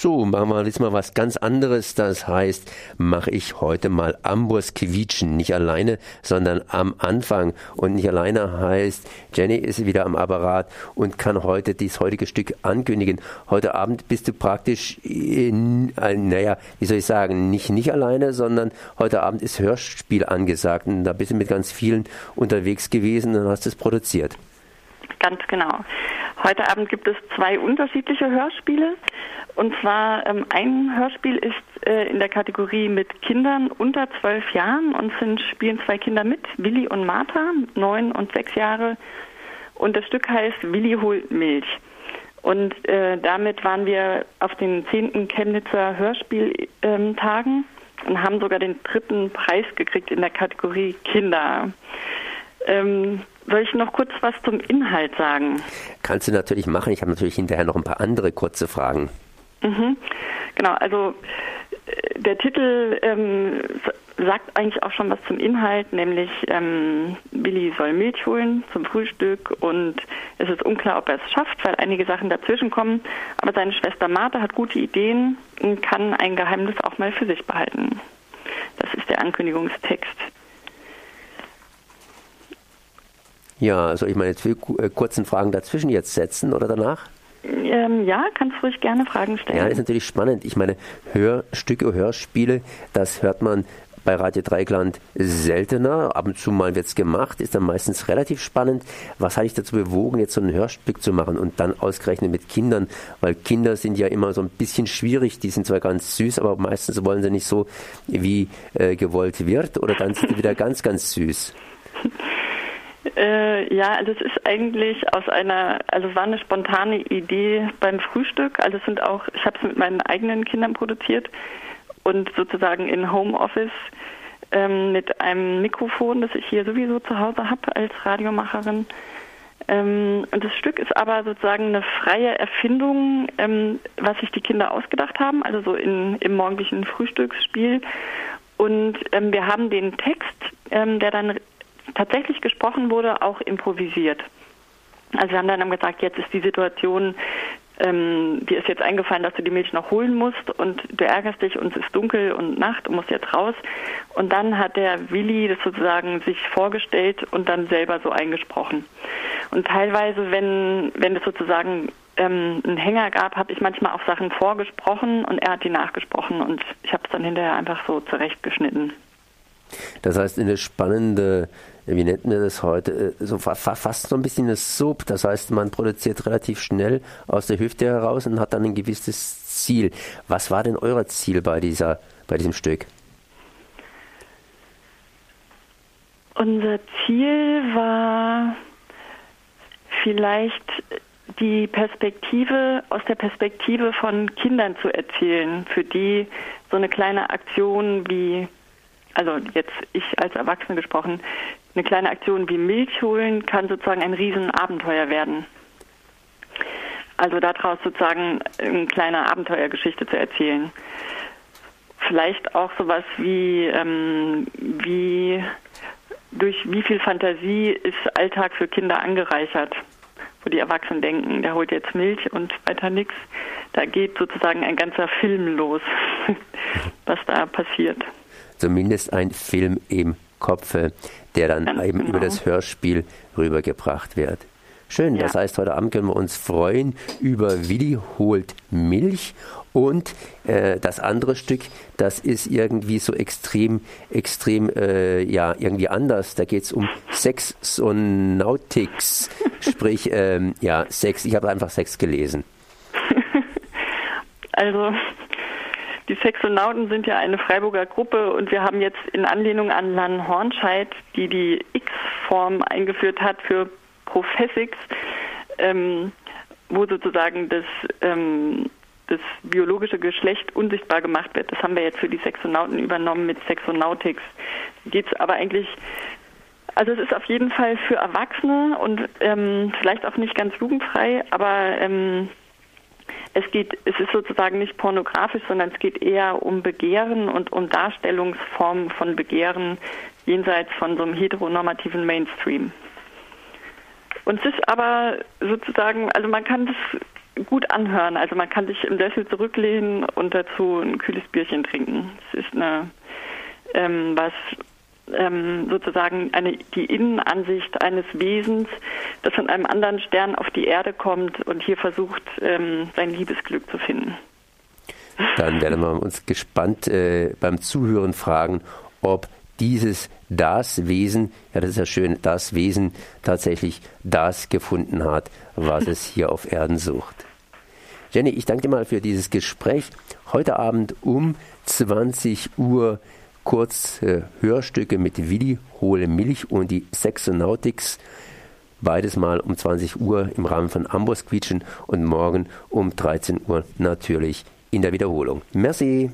So, machen wir jetzt mal was ganz anderes. Das heißt, mache ich heute mal Amburs quietschen. Nicht alleine, sondern am Anfang. Und nicht alleine heißt, Jenny ist wieder am Apparat und kann heute dieses heutige Stück ankündigen. Heute Abend bist du praktisch, in, äh, naja, wie soll ich sagen, nicht, nicht alleine, sondern heute Abend ist Hörspiel angesagt. Und da bist du mit ganz vielen unterwegs gewesen und hast es produziert. Ganz genau. Heute Abend gibt es zwei unterschiedliche Hörspiele. Und zwar ähm, ein Hörspiel ist äh, in der Kategorie mit Kindern unter zwölf Jahren und sind, spielen zwei Kinder mit, Willi und Martha, neun und sechs Jahre. Und das Stück heißt Willi holt Milch. Und äh, damit waren wir auf den zehnten Chemnitzer Hörspieltagen ähm, und haben sogar den dritten Preis gekriegt in der Kategorie Kinder. Ähm, soll ich noch kurz was zum Inhalt sagen? Kannst du natürlich machen. Ich habe natürlich hinterher noch ein paar andere kurze Fragen. Mhm. Genau, also äh, der Titel ähm, sagt eigentlich auch schon was zum Inhalt, nämlich ähm, Willi soll Milch holen zum Frühstück und es ist unklar, ob er es schafft, weil einige Sachen dazwischen kommen. Aber seine Schwester Martha hat gute Ideen und kann ein Geheimnis auch mal für sich behalten. Das ist der Ankündigungstext. Ja, soll ich meine zwei äh, kurzen Fragen dazwischen jetzt setzen oder danach? Ähm, ja, kannst ruhig gerne Fragen stellen. Ja, das ist natürlich spannend. Ich meine, Hörstücke, Hörspiele, das hört man bei Radio Dreigland seltener. Ab und zu mal wird es gemacht, ist dann meistens relativ spannend. Was hat dich dazu bewogen, jetzt so ein Hörstück zu machen und dann ausgerechnet mit Kindern? Weil Kinder sind ja immer so ein bisschen schwierig. Die sind zwar ganz süß, aber meistens wollen sie nicht so, wie äh, gewollt wird. Oder dann sind sie wieder ganz, ganz süß. Äh, ja, also es ist eigentlich aus einer, also war eine spontane Idee beim Frühstück. Also es sind auch, ich habe es mit meinen eigenen Kindern produziert und sozusagen in Homeoffice ähm, mit einem Mikrofon, das ich hier sowieso zu Hause habe als Radiomacherin. Ähm, und das Stück ist aber sozusagen eine freie Erfindung, ähm, was sich die Kinder ausgedacht haben, also so in, im morgendlichen Frühstücksspiel. Und ähm, wir haben den Text, ähm, der dann tatsächlich gesprochen wurde, auch improvisiert. Also wir haben dann gesagt, jetzt ist die Situation, ähm, dir ist jetzt eingefallen, dass du die Milch noch holen musst und du ärgerst dich und es ist dunkel und Nacht und musst jetzt raus. Und dann hat der Willi das sozusagen sich vorgestellt und dann selber so eingesprochen. Und teilweise, wenn, wenn es sozusagen ähm, einen Hänger gab, habe ich manchmal auch Sachen vorgesprochen und er hat die nachgesprochen und ich habe es dann hinterher einfach so zurechtgeschnitten. Das heißt, eine spannende, wie nennt man das heute, äh, so fast so ein bisschen eine Sub. Das heißt, man produziert relativ schnell aus der Hüfte heraus und hat dann ein gewisses Ziel. Was war denn euer Ziel bei dieser, bei diesem Stück? Unser Ziel war vielleicht die Perspektive aus der Perspektive von Kindern zu erzählen, für die so eine kleine Aktion wie also jetzt ich als Erwachsene gesprochen, eine kleine Aktion wie Milch holen kann sozusagen ein Riesenabenteuer werden. Also daraus sozusagen eine kleine Abenteuergeschichte zu erzählen. Vielleicht auch sowas wie, ähm, wie durch wie viel Fantasie ist Alltag für Kinder angereichert, wo die Erwachsenen denken, der holt jetzt Milch und weiter nichts. Da geht sozusagen ein ganzer Film los, was da passiert zumindest ein Film im Kopfe, der dann Ganz eben genau. über das Hörspiel rübergebracht wird. Schön, ja. das heißt, heute Abend können wir uns freuen über Willi holt Milch und äh, das andere Stück, das ist irgendwie so extrem, extrem, äh, ja, irgendwie anders. Da geht es um Sex und Nautics, sprich, ähm, ja, Sex. Ich habe einfach Sex gelesen. Also, die Sexonauten sind ja eine Freiburger Gruppe und wir haben jetzt in Anlehnung an Lan Hornscheid, die die X-Form eingeführt hat für Professix, ähm, wo sozusagen das, ähm, das biologische Geschlecht unsichtbar gemacht wird. Das haben wir jetzt für die Sexonauten übernommen mit Sexonautics. Geht es aber eigentlich also es ist auf jeden Fall für Erwachsene und ähm, vielleicht auch nicht ganz jugendfrei, aber ähm, es geht, es ist sozusagen nicht pornografisch, sondern es geht eher um Begehren und um Darstellungsformen von Begehren jenseits von so einem heteronormativen Mainstream. Und es ist aber sozusagen, also man kann das gut anhören. Also man kann sich im Sessel zurücklehnen und dazu ein kühles Bierchen trinken. Es ist eine ähm, was ähm, sozusagen eine, die Innenansicht eines Wesens, das von einem anderen Stern auf die Erde kommt und hier versucht, ähm, sein Liebesglück zu finden. Dann werden wir uns gespannt äh, beim Zuhören fragen, ob dieses das Wesen, ja das ist ja schön, das Wesen tatsächlich das gefunden hat, was es hier auf Erden sucht. Jenny, ich danke dir mal für dieses Gespräch. Heute Abend um 20 Uhr kurz äh, Hörstücke mit Willi Hohle Milch und die Sexonautics. Beides mal um 20 Uhr im Rahmen von Ambos Quietschen und morgen um 13 Uhr natürlich in der Wiederholung. Merci.